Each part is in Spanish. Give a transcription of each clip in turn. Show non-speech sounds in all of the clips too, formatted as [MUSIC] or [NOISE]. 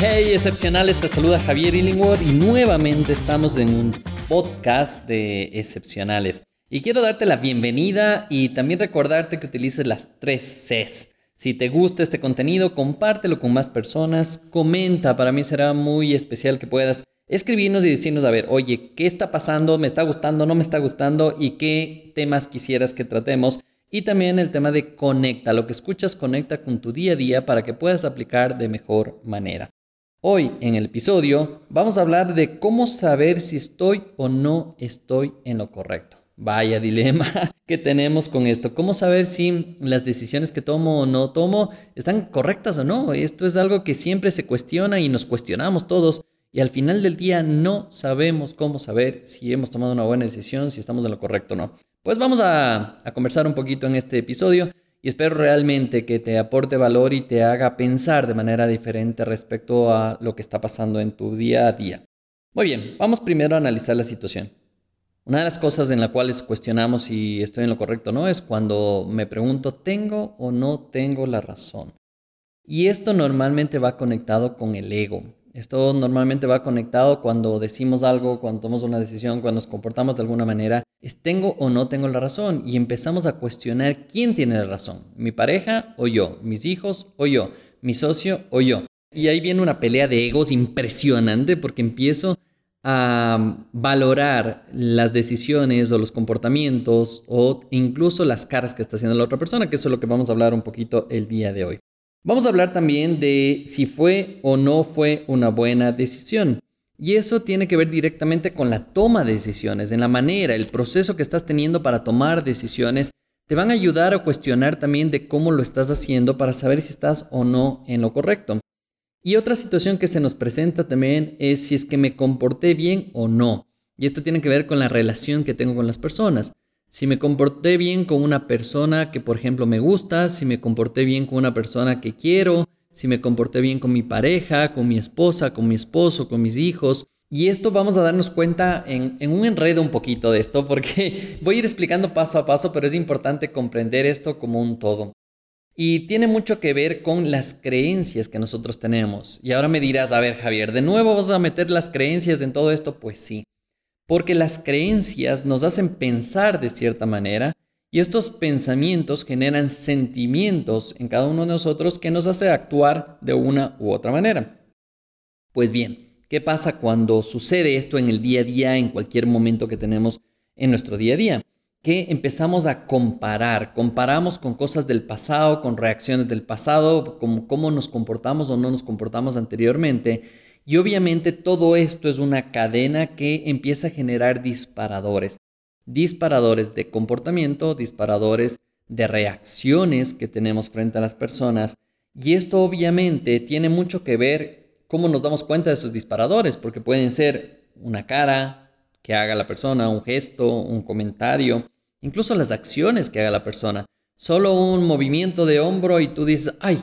Hey excepcionales, te saluda Javier Illingworth y nuevamente estamos en un podcast de excepcionales. Y quiero darte la bienvenida y también recordarte que utilices las tres Cs. Si te gusta este contenido, compártelo con más personas, comenta, para mí será muy especial que puedas escribirnos y decirnos, a ver, oye, ¿qué está pasando? ¿Me está gustando? ¿No me está gustando? ¿Y qué temas quisieras que tratemos? Y también el tema de conecta, lo que escuchas conecta con tu día a día para que puedas aplicar de mejor manera. Hoy en el episodio vamos a hablar de cómo saber si estoy o no estoy en lo correcto. Vaya [LAUGHS] dilema que tenemos con esto. ¿Cómo saber si las decisiones que tomo o no tomo están correctas o no? Esto es algo que siempre se cuestiona y nos cuestionamos todos. Y al final del día no sabemos cómo saber si hemos tomado una buena decisión, si estamos en lo correcto o no. Pues vamos a, conversar un poquito en este episodio y espero realmente que te aporte valor y te haga pensar de manera diferente respecto a lo que está pasando en tu día a día. Muy bien, vamos primero a analizar la situación. Una de las cosas en las cuales cuestionamos si estoy en lo correcto o no es cuando me pregunto, ¿tengo o no tengo la razón? Y esto normalmente va conectado con el ego. Esto normalmente va conectado cuando decimos algo, cuando tomamos una decisión, cuando nos comportamos de alguna manera. Es tengo o no tengo la razón y empezamos a cuestionar quién tiene la razón, mi pareja o yo, mis hijos o yo, mi socio o yo. Y ahí viene una pelea de egos impresionante porque empiezo a valorar las decisiones o los comportamientos o incluso las caras que está haciendo la otra persona, que eso es lo que vamos a hablar un poquito el día de hoy. Vamos a hablar también de si fue o no fue una buena decisión. Y eso tiene que ver directamente con la toma de decisiones, en la manera, el proceso que estás teniendo para tomar decisiones. Te van a ayudar a cuestionar también de cómo lo estás haciendo para saber si estás o no en lo correcto. Y otra situación que se nos presenta también es si es que me comporté bien o no. Y esto tiene que ver con la relación que tengo con las personas si me comporté bien con una persona que, por ejemplo, me gusta, si me comporté bien con una persona que quiero, si me comporté bien con mi pareja, con mi esposa, con mi esposo, con mis hijos. Y esto vamos a darnos cuenta en, un enredo un poquito de esto, porque [LAUGHS] voy a ir explicando paso a paso, pero es importante comprender esto como un todo. Y tiene mucho que ver con las creencias que nosotros tenemos. Y ahora me dirás, a ver Javier, ¿de nuevo vas a meter las creencias en todo esto? Pues sí porque las creencias nos hacen pensar de cierta manera y estos pensamientos generan sentimientos en cada uno de nosotros que nos hace actuar de una u otra manera. Pues bien, ¿qué pasa cuando sucede esto en el día a día, en cualquier momento que tenemos en nuestro día a día? Que empezamos a comparar, comparamos con cosas del pasado, con reacciones del pasado, como cómo nos comportamos o no nos comportamos anteriormente y obviamente todo esto es una cadena que empieza a generar disparadores. Disparadores de comportamiento, disparadores de reacciones que tenemos frente a las personas. Y esto obviamente tiene mucho que ver cómo nos damos cuenta de esos disparadores, porque pueden ser una cara que haga la persona, un gesto, un comentario, incluso las acciones que haga la persona. Solo un movimiento de hombro y tú dices, ay,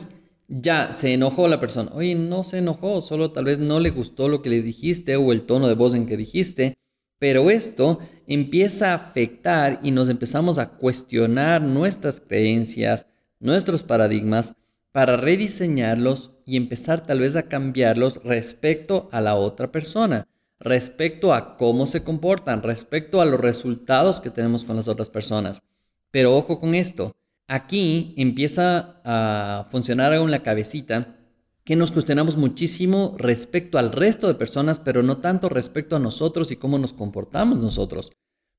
ya se enojó la persona. Oye, no se enojó, solo tal vez no le gustó lo que le dijiste o el tono de voz en que dijiste. Pero esto empieza a afectar y nos empezamos a cuestionar nuestras creencias, nuestros paradigmas, para rediseñarlos y empezar tal vez a cambiarlos respecto a la otra persona, respecto a cómo se comportan, respecto a los resultados que tenemos con las otras personas. Pero ojo con esto, Aquí empieza a funcionar en la cabecita que nos cuestionamos muchísimo respecto al resto de personas, pero no tanto respecto a nosotros y cómo nos comportamos nosotros.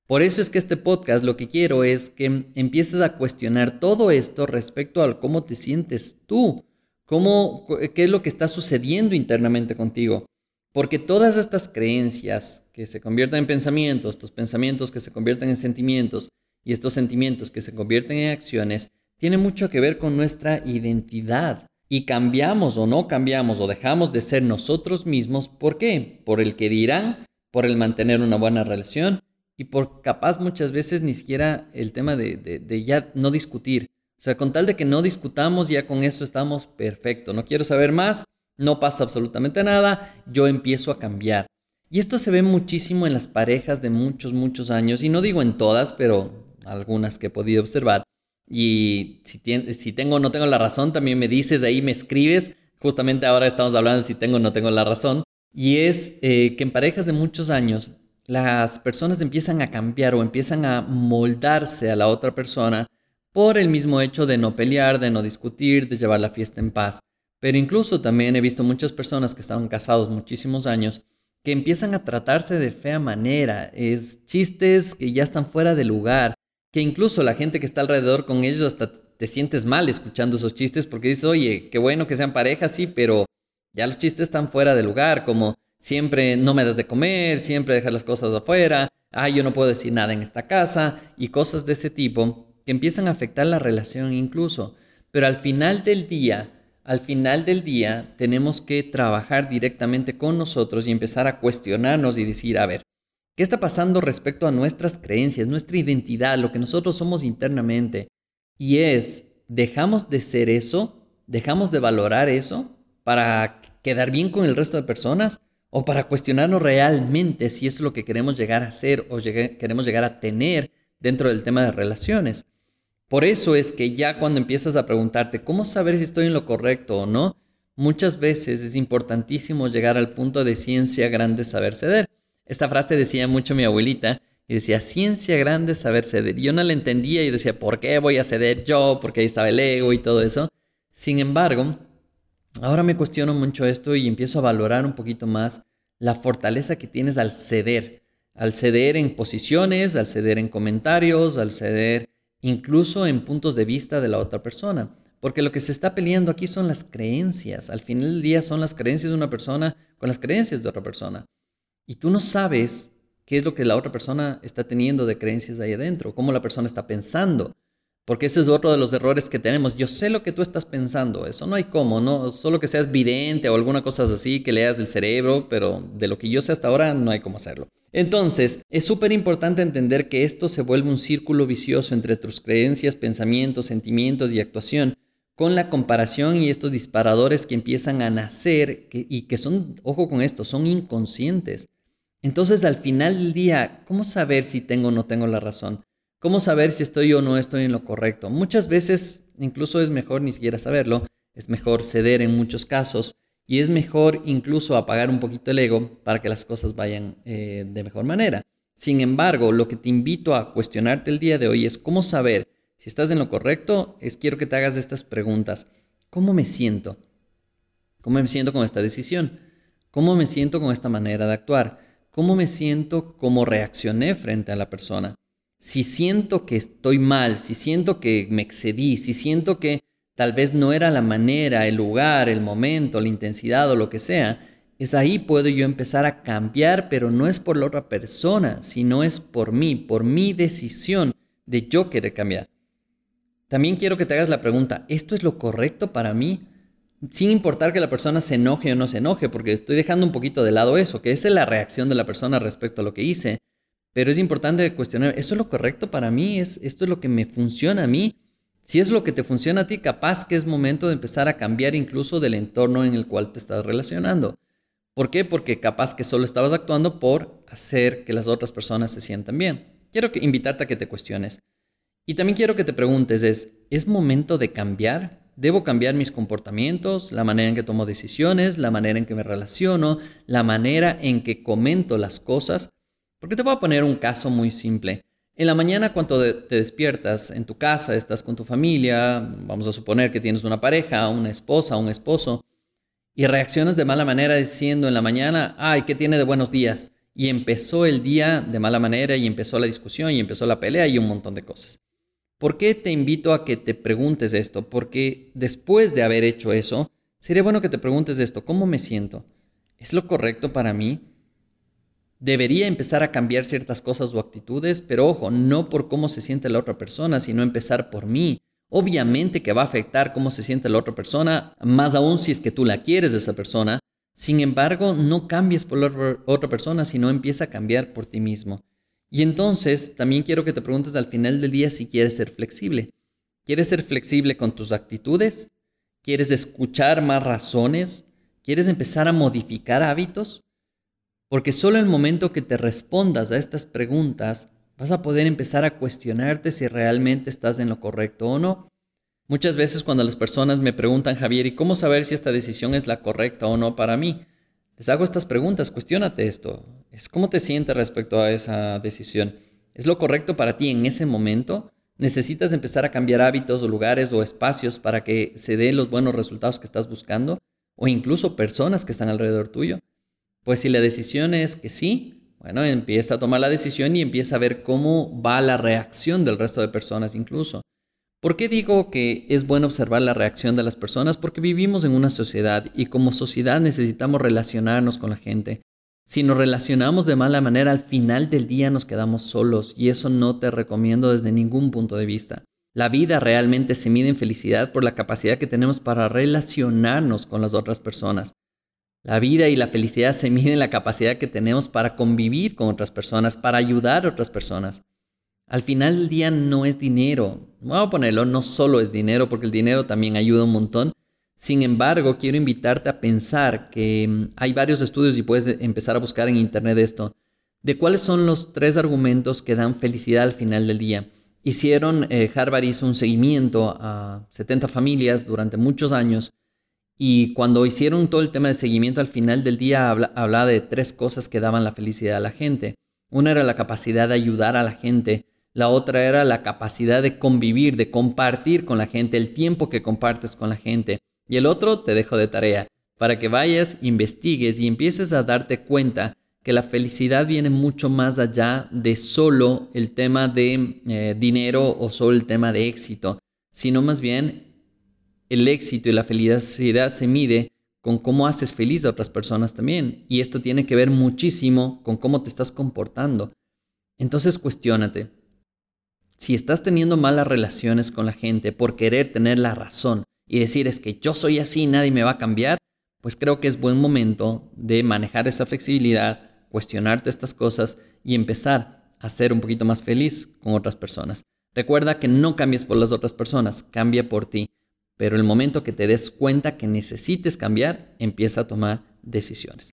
Por eso es que este podcast lo que quiero es que empieces a cuestionar todo esto respecto a cómo te sientes tú, cómo, qué es lo que está sucediendo internamente contigo. Porque todas estas creencias que se convierten en pensamientos, estos pensamientos que se convierten en sentimientos, y estos sentimientos que se convierten en acciones tienen mucho que ver con nuestra identidad. y cambiamos o no cambiamos o dejamos de ser nosotros mismos, ¿por qué? Por el que dirán, por el mantener una buena relación y por capaz muchas veces ni siquiera el tema de, ya no discutir. O sea, con tal de que no discutamos, ya con eso estamos perfecto. No quiero saber más, no pasa absolutamente nada, yo empiezo a cambiar. Y esto se ve muchísimo en las parejas de muchos, muchos años, y no digo en todas, pero algunas que he podido observar. Y si, tengo o no tengo la razón, también me dices, ahí me escribes. Justamente ahora estamos hablando si tengo o no tengo la razón. Y es eh, que en parejas de muchos años, las personas empiezan a cambiar o empiezan a moldarse a la otra persona por el mismo hecho de no pelear, de no discutir, de llevar la fiesta en paz. Pero incluso también he visto muchas personas que estaban casados muchísimos años que empiezan a tratarse de fea manera, es chistes que ya están fuera de lugar, que incluso la gente que está alrededor con ellos hasta te sientes mal escuchando esos chistes porque dices, oye, qué bueno que sean parejas, sí, pero ya los chistes están fuera de lugar, como siempre no me das de comer, siempre dejas las cosas afuera, ah, yo no puedo decir nada en esta casa y cosas de ese tipo que empiezan a afectar la relación incluso. Pero al final del día, al final del día tenemos que trabajar directamente con nosotros y empezar a cuestionarnos y decir, a ver, ¿qué está pasando respecto a nuestras creencias, nuestra identidad, lo que nosotros somos internamente? Y es, ¿dejamos de ser eso? ¿Dejamos de valorar eso para quedar bien con el resto de personas? ¿O para cuestionarnos realmente si es lo que queremos llegar a ser o queremos llegar a tener dentro del tema de relaciones? Por eso es que ya cuando empiezas a preguntarte cómo saber si estoy en lo correcto o no, muchas veces es importantísimo llegar al punto de ciencia grande saber ceder. Esta frase decía mucho mi abuelita y decía ciencia grande saber ceder. Yo no la entendía y decía, ¿por qué voy a ceder yo? Porque ahí estaba el ego y todo eso. Sin embargo, ahora me cuestiono mucho esto y empiezo a valorar un poquito más la fortaleza que tienes al ceder. Al ceder en posiciones, al ceder en comentarios, al ceder incluso en puntos de vista de la otra persona. Porque lo que se está peleando aquí son las creencias. Al final del día son las creencias de una persona con las creencias de otra persona. Y tú no sabes qué es lo que la otra persona está teniendo de creencias ahí adentro, cómo la persona está pensando. Porque ese es otro de los errores que tenemos. Yo sé lo que tú estás pensando, eso no hay cómo, no solo que seas vidente o alguna cosa así, que leas del cerebro, pero de lo que yo sé hasta ahora no hay cómo hacerlo. Entonces, es súper importante entender que esto se vuelve un círculo vicioso entre tus creencias, pensamientos, sentimientos y actuación, con la comparación y estos disparadores que empiezan a nacer y que son, ojo con esto, son inconscientes. Entonces, al final del día, ¿cómo saber si tengo o no tengo la razón? ¿Cómo saber si estoy o no estoy en lo correcto? Muchas veces incluso es mejor ni siquiera saberlo, es mejor ceder en muchos casos y es mejor incluso apagar un poquito el ego para que las cosas vayan eh, de mejor manera. Sin embargo, lo que te invito a cuestionarte el día de hoy es cómo saber si estás en lo correcto, es quiero que te hagas estas preguntas. ¿Cómo me siento? ¿Cómo me siento con esta decisión? ¿Cómo me siento con esta manera de actuar? ¿Cómo me siento como reaccioné frente a la persona? si siento que estoy mal, si siento que me excedí, si siento que tal vez no era la manera, el lugar, el momento, la intensidad o lo que sea, es ahí puedo yo empezar a cambiar, pero no es por la otra persona, sino es por mí, por mi decisión de yo querer cambiar. También quiero que te hagas la pregunta, ¿esto es lo correcto para mí? Sin importar que la persona se enoje o no se enoje, porque estoy dejando un poquito de lado eso, que esa es la reacción de la persona respecto a lo que hice. Pero es importante cuestionar, ¿esto es lo correcto para mí? ¿Es, ¿Esto es lo que me funciona a mí? Si es lo que te funciona a ti, capaz que es momento de empezar a cambiar incluso del entorno en el cual te estás relacionando. ¿Por qué? Porque capaz que solo estabas actuando por hacer que las otras personas se sientan bien. Quiero que, invitarte a que te cuestiones. Y también quiero que te preguntes, ¿es, ¿es momento de cambiar? ¿Debo cambiar mis comportamientos, la manera en que tomo decisiones, la manera en que me relaciono, la manera en que comento las cosas? Porque te voy a poner un caso muy simple. En la mañana cuando te despiertas en tu casa, estás con tu familia, vamos a suponer que tienes una pareja, una esposa, un esposo, y reaccionas de mala manera diciendo en la mañana, ay, ¿qué tiene de buenos días? Y empezó el día de mala manera y empezó la discusión y empezó la pelea y un montón de cosas. ¿Por qué te invito a que te preguntes esto? Porque después de haber hecho eso, sería bueno que te preguntes esto, ¿cómo me siento? ¿Es lo correcto para mí? debería empezar a cambiar ciertas cosas o actitudes, pero ojo, no por cómo se siente la otra persona, sino empezar por mí. Obviamente que va a afectar cómo se siente la otra persona, más aún si es que tú la quieres de esa persona. Sin embargo, no cambies por la otra persona, sino empieza a cambiar por ti mismo. Y entonces también quiero que te preguntes al final del día si quieres ser flexible. ¿Quieres ser flexible con tus actitudes? ¿Quieres escuchar más razones? ¿Quieres empezar a modificar hábitos? Porque solo el momento que te respondas a estas preguntas vas a poder empezar a cuestionarte si realmente estás en lo correcto o no. Muchas veces cuando las personas me preguntan, Javier, ¿y cómo saber si esta decisión es la correcta o no para mí? Les hago estas preguntas, cuestiónate esto. ¿Es cómo te sientes respecto a esa decisión? ¿Es lo correcto para ti en ese momento? ¿Necesitas empezar a cambiar hábitos o lugares o espacios para que se den los buenos resultados que estás buscando? ¿O incluso personas que están alrededor tuyo? Pues si la decisión es que sí, bueno, empieza a tomar la decisión y empieza a ver cómo va la reacción del resto de personas incluso. ¿Por qué digo que es bueno observar la reacción de las personas? Porque vivimos en una sociedad y como sociedad necesitamos relacionarnos con la gente. Si nos relacionamos de mala manera, al final del día nos quedamos solos y eso no te recomiendo desde ningún punto de vista. La vida realmente se mide en felicidad por la capacidad que tenemos para relacionarnos con las otras personas. La vida y la felicidad se miden en la capacidad que tenemos para convivir con otras personas, para ayudar a otras personas. Al final del día no es dinero. Vamos a ponerlo, no solo es dinero, porque el dinero también ayuda un montón. Sin embargo, quiero invitarte a pensar que mm, hay varios estudios y puedes empezar a buscar en internet esto, de cuáles son los tres argumentos que dan felicidad al final del día. Hicieron, eh, Harvard hizo un seguimiento a 70 familias durante muchos años y cuando hicieron todo el tema de seguimiento al final del día, hablaba de tres cosas que daban la felicidad a la gente. Una era la capacidad de ayudar a la gente. La otra era la capacidad de convivir, de compartir con la gente, el tiempo que compartes con la gente. Y el otro te dejo de tarea, para que vayas, investigues y empieces a darte cuenta que la felicidad viene mucho más allá de solo el tema de eh, dinero o solo el tema de éxito, sino más bien el éxito y la felicidad se mide con cómo haces feliz a otras personas también. Y esto tiene que ver muchísimo con cómo te estás comportando. Entonces cuestiónate. Si estás teniendo malas relaciones con la gente por querer tener la razón y decir es que yo soy así, nadie me va a cambiar, pues creo que es buen momento de manejar esa flexibilidad, cuestionarte estas cosas y empezar a ser un poquito más feliz con otras personas. Recuerda que no cambies por las otras personas, cambia por ti pero el momento que te des cuenta que necesites cambiar, empieza a tomar decisiones.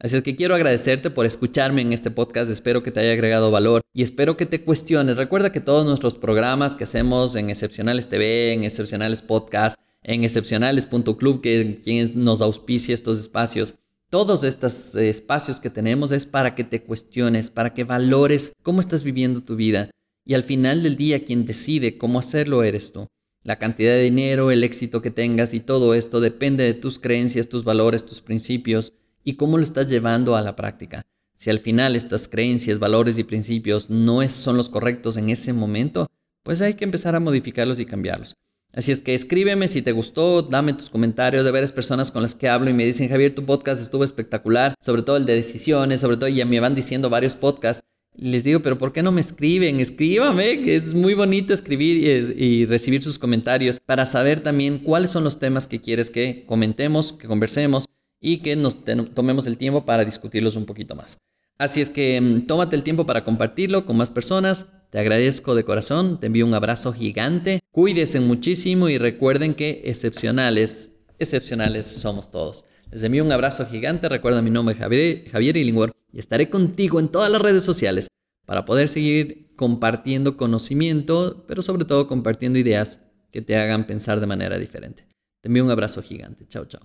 Así es que quiero agradecerte por escucharme en este podcast, espero que te haya agregado valor y espero que te cuestiones. Recuerda que todos nuestros programas que hacemos en Excepcionales TV, en Excepcionales Podcast, en excepcionales.club, que quien nos auspicia estos espacios, todos estos espacios que tenemos es para que te cuestiones, para que valores cómo estás viviendo tu vida. Y al final del día quien decide cómo hacerlo eres tú. La cantidad de dinero, el éxito que tengas y todo esto depende de tus creencias, tus valores, tus principios y cómo lo estás llevando a la práctica. Si al final estas creencias, valores y principios no son los correctos en ese momento, pues hay que empezar a modificarlos y cambiarlos. Así es que escríbeme si te gustó, dame tus comentarios de varias personas con las que hablo y me dicen, Javier, tu podcast estuvo espectacular, sobre todo el de decisiones, sobre todo ya me van diciendo varios podcasts les digo, pero ¿por qué no me escriben? Escríbame, que es muy bonito escribir y, recibir sus comentarios para saber también cuáles son los temas que quieres que comentemos, que conversemos y que nos tomemos el tiempo para discutirlos un poquito más. Así es que mm, tómate el tiempo para compartirlo con más personas. Te agradezco de corazón, te envío un abrazo gigante. Cuídense muchísimo y recuerden que excepcionales, excepcionales somos todos. Les envío un abrazo gigante. Recuerda mi nombre Javier, Javier Illingworth y estaré contigo en todas las redes sociales para poder seguir compartiendo conocimiento, pero sobre todo compartiendo ideas que te hagan pensar de manera diferente. Te envío un abrazo gigante. Chao, chao.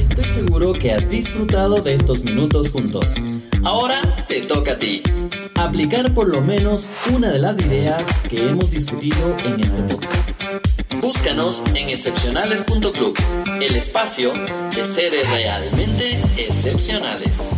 Estoy seguro que has disfrutado de estos minutos juntos. Ahora te toca a ti. Aplicar por lo menos una de las ideas que hemos discutido en este podcast. Búscanos en excepcionales.club, el espacio de seres realmente excepcionales.